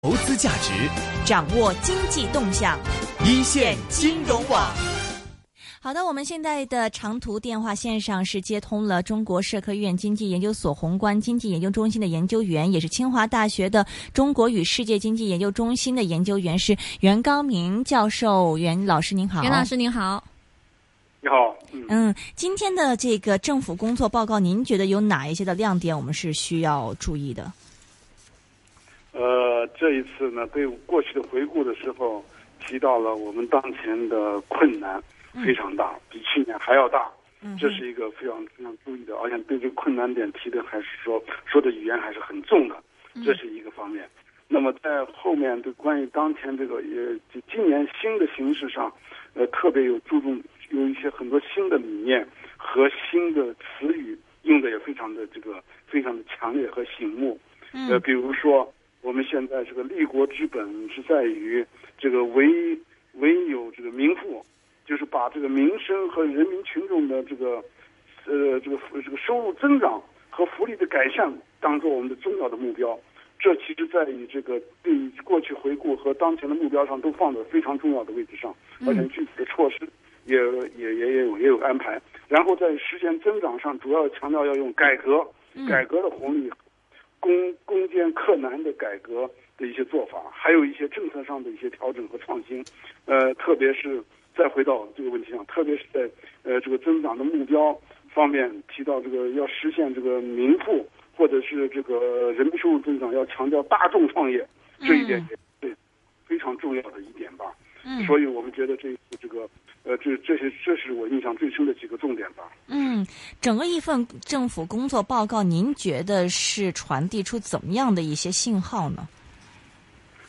投资价值，掌握经济动向，一线金融网。好的，我们现在的长途电话线上是接通了中国社科院经济研究所宏观经济研究中心的研究员，也是清华大学的中国与世界经济研究中心的研究员，是袁高明教授。袁老师您好，袁老师您好，你好。嗯，今天的这个政府工作报告，您觉得有哪一些的亮点，我们是需要注意的？呃，这一次呢，对过去的回顾的时候，提到了我们当前的困难非常大，比去年还要大。这是一个非常非常注意的，而且对这个困难点提的还是说说的语言还是很重的，这是一个方面。那么在后面对关于当前这个也今年新的形势上，呃，特别有注重有一些很多新的理念和新的词语用的也非常的这个非常的强烈和醒目。呃，比如说。我们现在这个立国之本是在于这个唯唯有这个民富，就是把这个民生和人民群众的这个呃这个这个收入增长和福利的改善当做我们的重要的目标。这其实在于这个对过去回顾和当前的目标上都放在非常重要的位置上，而且具体的措施也也也也有也有安排。然后在实现增长上，主要强调要用改革，改革的红利。攻攻坚克难的改革的一些做法，还有一些政策上的一些调整和创新，呃，特别是再回到这个问题上，特别是在呃这个增长的目标方面提到这个要实现这个民富或者是这个人民收入增长，要强调大众创业，这一点也对非常重要的一点吧。嗯，所以我们觉得这一次这个。呃，这这些这是我印象最深的几个重点吧。嗯，整个一份政府工作报告，您觉得是传递出怎么样的一些信号呢？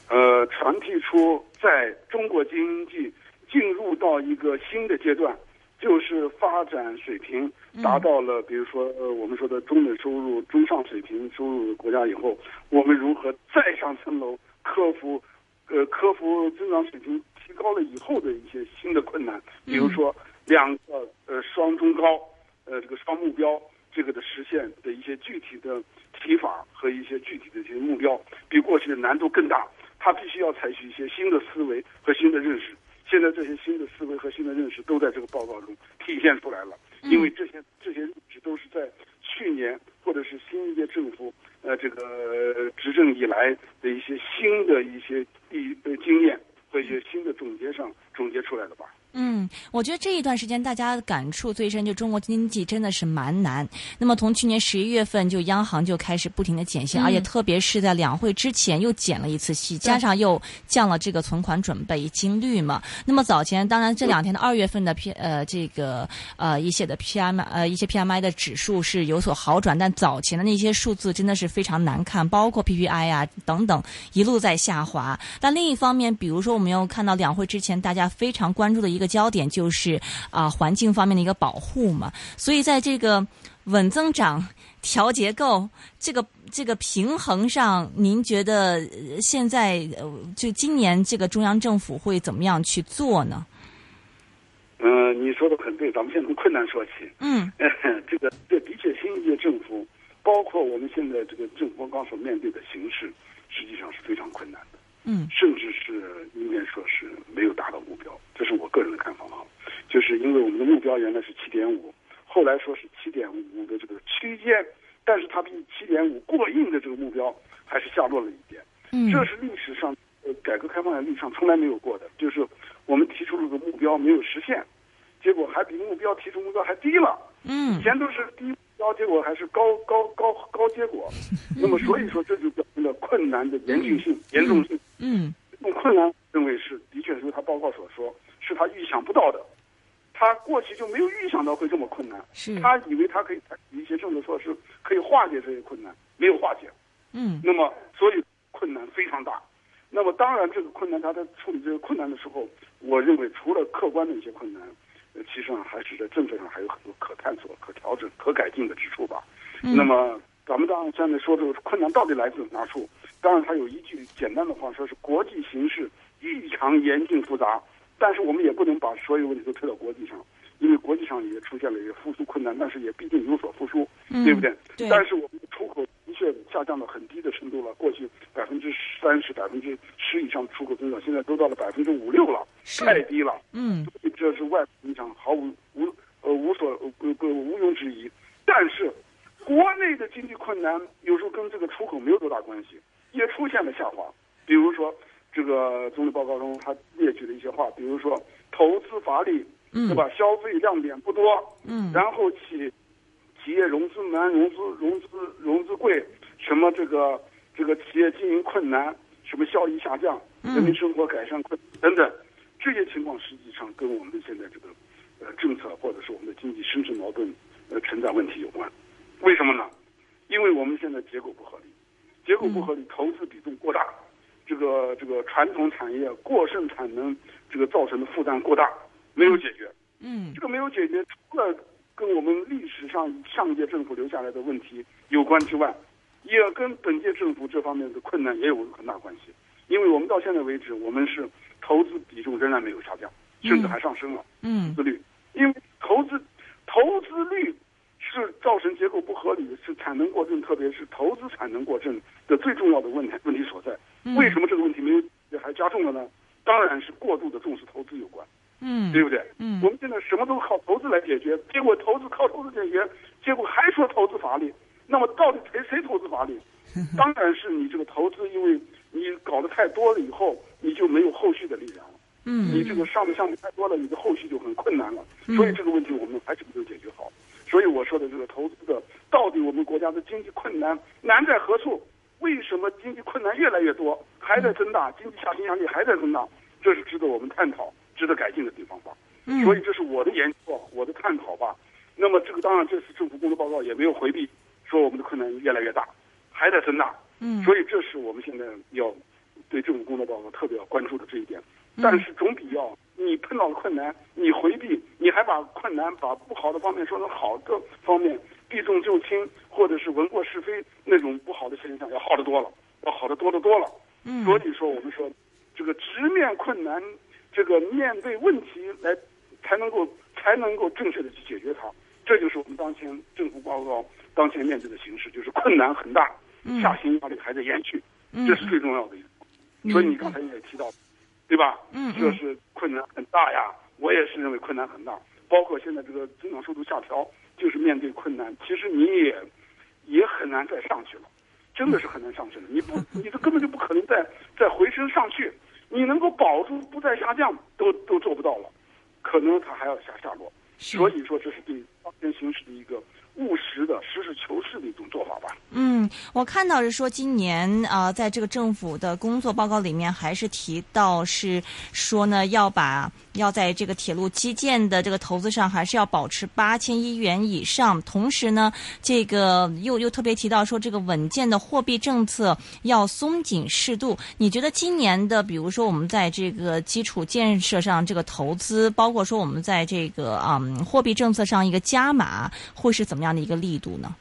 呃，传递出在中国经济进入到一个新的阶段，就是发展水平达到了，比如说呃我们说的中等收入、中上水平收入的国家以后，我们如何再上层楼，克服呃克服增长水平。提高了以后的一些新的困难，比如说两个呃双中高，呃这个双目标这个的实现的一些具体的提法和一些具体的一些目标，比过去的难度更大。他必须要采取一些新的思维和新的认识。现在这些新的思维和新的认识都在这个报告中体现出来了，因为这些这些认识都是在去年或者是新一届政府呃这个执政以来的一些新的一些一呃经验。这些新的总结上总结出来的吧。嗯，我觉得这一段时间大家感触最深，就中国经济真的是蛮难。那么从去年十一月份，就央行就开始不停的减息，而且特别是在两会之前又减了一次息，加上又降了这个存款准备金率嘛。那么早前，当然这两天的二月份的 P 呃这个呃一些的 PMI 呃一些 PMI 的指数是有所好转，但早前的那些数字真的是非常难看，包括 PPI 啊等等一路在下滑。但另一方面，比如说我们又看到两会之前大家非常关注的一一个焦点就是啊，环境方面的一个保护嘛，所以在这个稳增长、调结构这个这个平衡上，您觉得现在就今年这个中央政府会怎么样去做呢？嗯，你说的很对，咱们先从困难说起。嗯，这个这的确新一届政府，包括我们现在这个政府刚所面对的形势，实际上是非常困难的。嗯，甚至是应该说是没有达到目标，这是我个人的看法啊。就是因为我们的目标原来是七点五，后来说是七点五的这个区间，但是它比七点五过硬的这个目标还是下落了一点。嗯，这是历史上呃改革开放历史上从来没有过的，就是我们提出了个目标没有实现，结果还比目标提出目标还低了。嗯，以前都是低。高结果还是高高高高结果，那么所以说这就表明了困难的严峻性、严重性。嗯，这种困难认为是的确如他报告所说，是他预想不到的，他过去就没有预想到会这么困难。是，他以为他可以采取一些政策措施可以化解这些困难，没有化解。嗯，那么所以困难非常大。那么当然，这个困难他在处理这个困难的时候，我认为除了客观的一些困难。其实上还是在政策上还有很多可探索、可调整、可改进的之处吧。那么，咱们当然现在说这个困难到底来自哪处？当然，它有一句简单的话，说是国际形势异常严峻复杂。但是我们也不能把所有问题都推到国际上，因为国际上也出现了一个复苏困难，但是也毕竟有所复苏，对不对？对。但是我们的出口的确下降到很低的程度了。过去百分之三十、百分之十以上的出口增长，现在都到了百分之五六了，太低了。嗯，这是外部影响，毫无无呃无所呃呃无庸置疑。但是，国内的经济困难有时候跟这个出口没有多大关系，也出现了下滑。比如说，这个总理报告中他列举了一些话，比如说投资乏力，对吧？消费亮点不多，嗯，然后企企业融资难、融资融资融资贵，什么这个这个企业经营困难，什么效益下降，人民生活改善困等等，这些情况实际上跟我们的现在这个呃政策或者是我们的经济深层矛盾呃存在问题有关。为什么呢？因为我们现在结构不合理，结构不合理，投资比重过大，这个这个传统产业过剩产能这个造成的负担过大，没有解决。嗯，这个没有解决，除了跟我们历史上上届政府留下来的问题有关之外，也跟本届政府这方面的困难也有很大关系。因为我们到现在为止，我们是投资比重仍然没有下降，甚至还上升了。嗯，投资率，因为投资投资率是造成结构不合理，是产能过剩，特别是投资产能过剩的最重要的问题问题所在。为什么这个问题没有还加重了呢？当然是过度的重视投资有关。嗯，对不对？嗯，我们现在什么都靠投资来解决，结果投资靠投资解决，结果还说投资乏力。那么到底谁谁投资乏力？当然是你这个投资，因为你搞得太多了以后，你就没有后续的力量了。嗯，你这个上的项目太多了，你的后续就很困难了。所以这个问题我们还是没有解决好。所以我说的这个投资的，到底我们国家的经济困难难在何处？为什么经济困难越来越多，还在增大，经济下行压力还在增大？这是值得我们探讨。值得改进的地方吧，所以这是我的研究，我的探讨吧。那么这个当然，这次政府工作报告也没有回避，说我们的困难越来越大，还在增大。嗯，所以这是我们现在要对政府工作报告特别要关注的这一点。但是总比要你碰到了困难，你回避，你还把困难把不好的方面说成好的方面，避重就轻，或者是闻过是非那种不好的现象要好得多了，要好得多得多了。嗯，所以说我们说这个直面困难。这个面对问题来，才能够才能够正确的去解决它，这就是我们当前政府报告当前面对的形势，就是困难很大，下行压力还在延续，这是最重要的一个。所以你刚才也提到，对吧？嗯，这是困难很大呀。我也是认为困难很大，包括现在这个增长速度下调，就是面对困难。其实你也也很难再上去了，真的是很难上去了。你不，你这根本就不可能再再回升上去。你能够保住不再下降，都都做不到了，可能它还要下下落。所以说，这是对当前形势的一个务实的、实事求是的一种做法吧。嗯，我看到是说今年啊、在这个政府的工作报告里面，还是提到是说呢，要把要在这个铁路基建的这个投资上，还是要保持八千亿元以上。同时呢，这个又又特别提到说，这个稳健的货币政策要松紧适度。你觉得今年的，比如说我们在这个基础建设上这个投资，包括说我们在这个、嗯、货币政策上一个加码，会是怎么样的一个力度呢？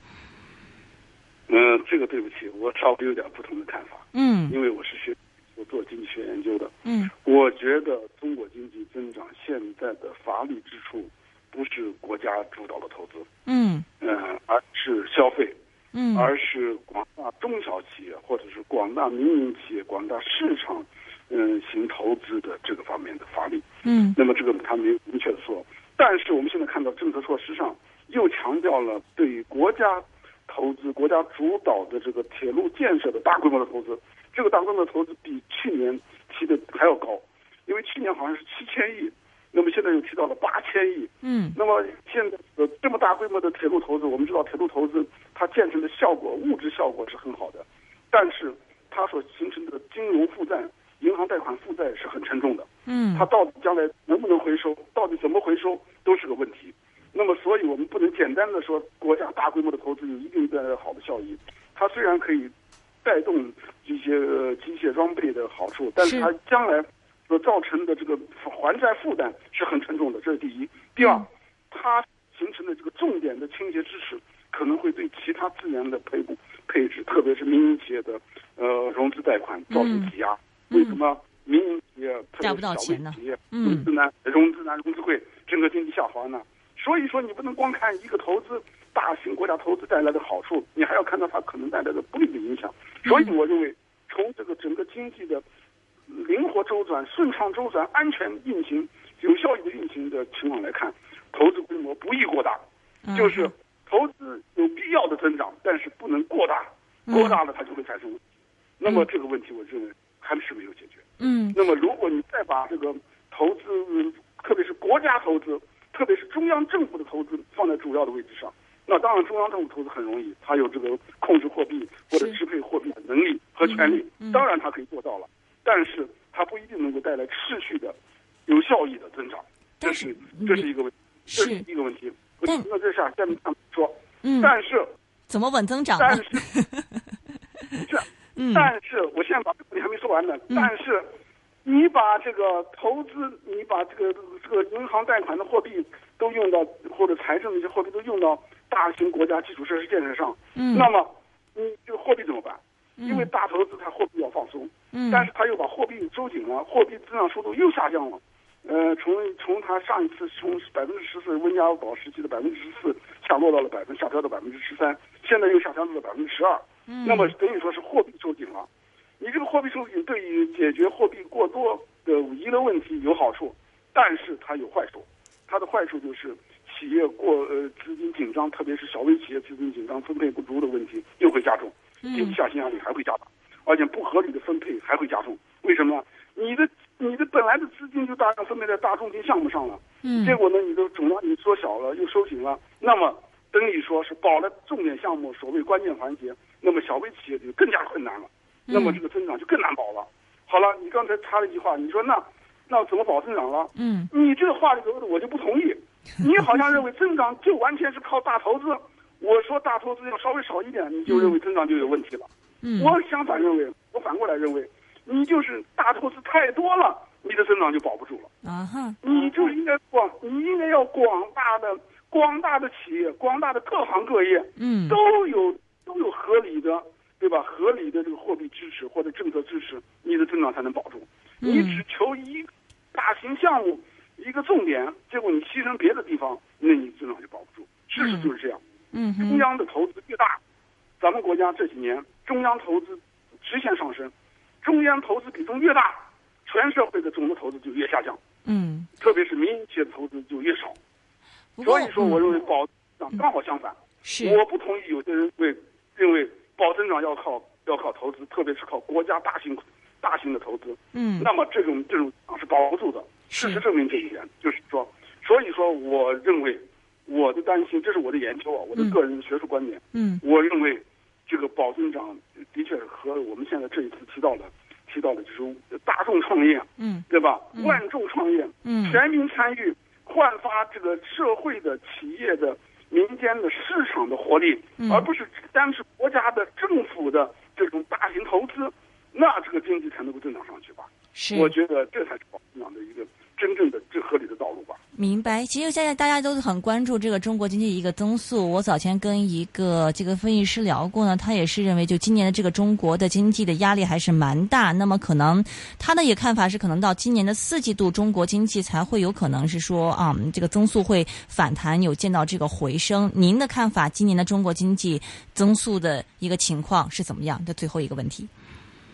嗯，这个对不起，我稍微有点不同的看法。嗯，因为我是学我做经济学研究的。嗯，我觉得中国经济增长现在的乏力之处，不是国家主导的投资，嗯嗯，而是消费，嗯，而是广大中小企业或者是广大民营企业、广大市场，嗯，型投资的这个方面的乏力。嗯，那么这个他没有明确的说，但是我们现在看到政策措施上又强调了对于国家。投资国家主导的这个铁路建设的大规模的投资，这个大规模的投资比去年提的还要高，因为去年好像是七千亿，那么现在又提到了八千亿。嗯，那么现在呃这么大规模的铁路投资，我们知道铁路投资它建成的效果物质效果是很好的，但是它所形成的金融负债、银行贷款负债是很沉重的。嗯，它到底将来能不能回收，到底怎么回收，都是个问题。那么，所以我们不能简单的说国家大规模的投资有一定带来好的效益。它虽然可以带动一些机械装备的好处，但是它将来所造成的这个还债负担是很沉重的。这是第一。第二，它形成的这个重点的清洁支持，可能会对其他资源的配股配置，特别是民营企业的呃融资贷款造成挤压。为什么民营企业特别是小微企业融资难、融资难、融资贵，整个经济下滑呢？所以说，你不能光看一个投资大型国家投资带来的好处，你还要看到它可能带来的不利的影响。所以我认为，从这个整个经济的灵活周转、顺畅周转、安全运行、有效益的运行的情况来看，投资规模不宜过大，就是投资有必要的增长，但是不能过大，过大了它就会产生。那么这个问题，我认为还是没有解决。嗯。那么如果你再把这个投资，特别是国家投资，特别是中央政府的投资放在主要的位置上，那当然中央政府投资很容易，它有这个控制货币或者支配货币的能力和权利，当然它可以做到了。但是它不一定能够带来持续的、有效益的增长，这是这是一个问，这是一个问题。那这下下面说，嗯，但是怎么稳增长？但是，这，但是我现在把这个问题还没说完呢。但是，你把这个投资，你把这个这个银行贷款的货币都用到，或者财政的一些货币都用到大型国家基础设施建设上，嗯，那么你这个货币怎么办？因为大投资它货币要放松，嗯，但是它又把货币收紧了，货币增长速度又下降了。呃，从从它上一次从百分之十四温家宝时期的百分之十四下落到了百分下调到百分之十三，现在又下调到了百分之十二。嗯，那么等于说是货币收紧了。你这个货币收紧对于解决货币过多的遗留问题有好处，但是它有坏处。它的坏处就是企业过呃资金紧张，特别是小微企业资金紧张、分配不足的问题又会加重，经济下行压力还会加大，而且不合理的分配还会加重。为什么？你的你的本来的资金就大量分配在大重点项目上了，嗯，结果呢，你的总量你缩小了，又收紧了，那么等于说是保了重点项目所谓关键环节，那么小微企业就更加困难了，那么这个增长就更难保了。好了，你刚才插了一句话，你说那那怎么保增长了？嗯，你这个话里头我就不同意，你好像认为增长就完全是靠大投资，我说大投资要稍微少一点，你就认为增长就有问题了。嗯，我相反认为，我反过来认为，你就是大投资太多了，你的增长就保不住了。啊哈，你就应该广，你应该要广大的、广大的企业、广大的各行各业，嗯，都有都有合理的，对吧？合理的这个货币支持或者政策支持，你的增长才能保住。你只求一大型项目一个重点，结果你牺牲别的地方，那你增长就保不住。事实就是这样。嗯，中央的投资越大，咱们国家这几年中央投资直线上升，中央投资比重越大，全社会的总的投资就越下降。嗯，特别是民营企业的投资就越少。所以说，我认为保增长刚好相反。是我不同意有些人为认为保增长要靠要靠投资，特别是靠国家大型大型的投资。嗯，那么这种这种是保不住的。事实证明这一点，就是说，所以说，我认为我的担心，这是我的研究啊，我的个人学术观点。嗯，我认为这个保增长的确和我们现在这一次提到的提到的就是大众创业，嗯，对吧？万众创业，嗯，全民参与，焕发这个社会的、企业的、民间的市场的活力，嗯而不是单是国家的、政府的这种大型投资，那这个经济才能够增长上去吧？是，我觉得这才是保增长的一个真正的最合理的道路吧。明白，其实现在大家都很关注这个中国经济一个增速。我早前跟一个这个分析师聊过呢，他也是认为，就今年的这个中国的经济的压力还是蛮大。那么可能他的也看法是，可能到今年的四季度，中国经济才会有可能是说啊、这个增速会反弹，有见到这个回升。您的看法，今年的中国经济增速的一个情况是怎么样？这最后一个问题。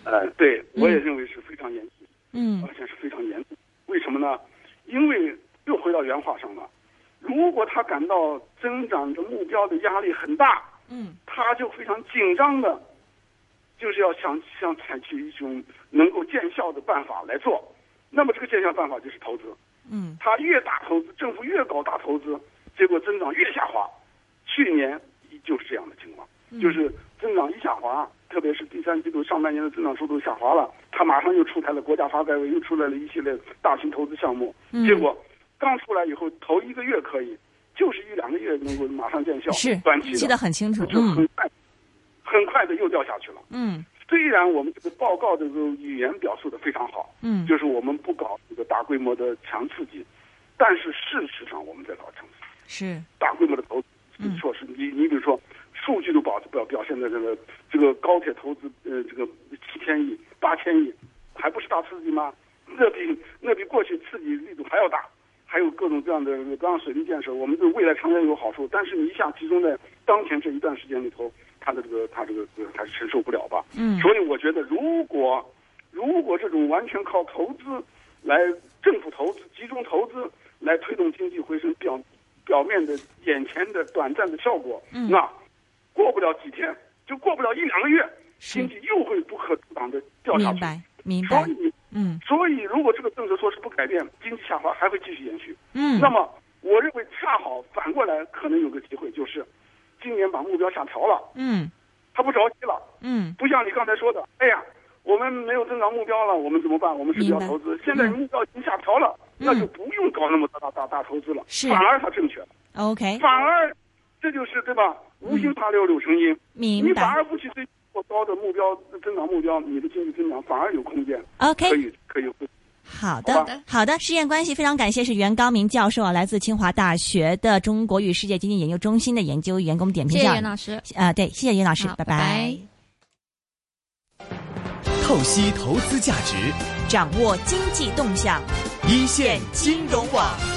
呃，对，我也认为是非常严肃，嗯而且是非常严肃。为什么呢？因为又回到原话上了。如果他感到增长的目标的压力很大，嗯他就非常紧张的，就是要想想采取一种能够见效的办法来做。那么这个见效办法就是投资。嗯他越大投资，政府越搞大投资，结果增长越下滑。去年就是这样的情况，就是增长一下滑，特别是第三季度上半年的增长速度下滑了，他马上又出台了国家发改委又出来了一系列大型投资项目，嗯结果刚出来以后头一个月可以，就是一两个月能够马上见效，是短期的记得很清楚。就嗯很快，很快的又掉下去了。嗯虽然我们这个报告的这个语言表述的非常好，嗯就是我们不搞这个大规模的强刺激，但是事实上我们在搞强刺激，是大规模的投资嗯措施。你你比如说，数据都表表表现在这个这个高铁投资呃这个七千亿八千亿，还不是大刺激吗？那比那比过去刺激力度还要大，还有各种各样的各样水利建设，我们对未来长远有好处。但是你一下集中在当前这一段时间里头，它的这个它这个这个还是承受不了吧？嗯所以我觉得，如果如果这种完全靠投资来政府投资集中投资来推动经济回升，表表面的眼前的短暂的效果，嗯那过不了几天，就过不了一两个月，经济又会不可阻挡的掉下去。明白明白。所，以，嗯。所以如果这个政策措施不改变，经济下滑还会继续延续。嗯。那么，我认为恰好反过来，可能有个机会，就是今年把目标下调了，嗯。他不着急了，嗯。不像你刚才说的，哎呀，我们没有增长目标了，我们怎么办？我们是不是要投资？现在目标已经下调了，嗯。那就不用搞那么大大大大投资了，是。反而它正确，，OK，反而这就是对吧？无心插柳柳成荫，你明白反而不去追过高的目标增长目标，你的经济增长反而有空间，，OK 可。以可以。好好的，好的，时间关系，非常感谢是袁高明教授啊，来自清华大学的中国与世界经济研究中心的研究员，给我们点评谢谢。袁老师。啊、对，谢谢袁老师，拜拜透析投资价值，掌握经济动向。一线金融网。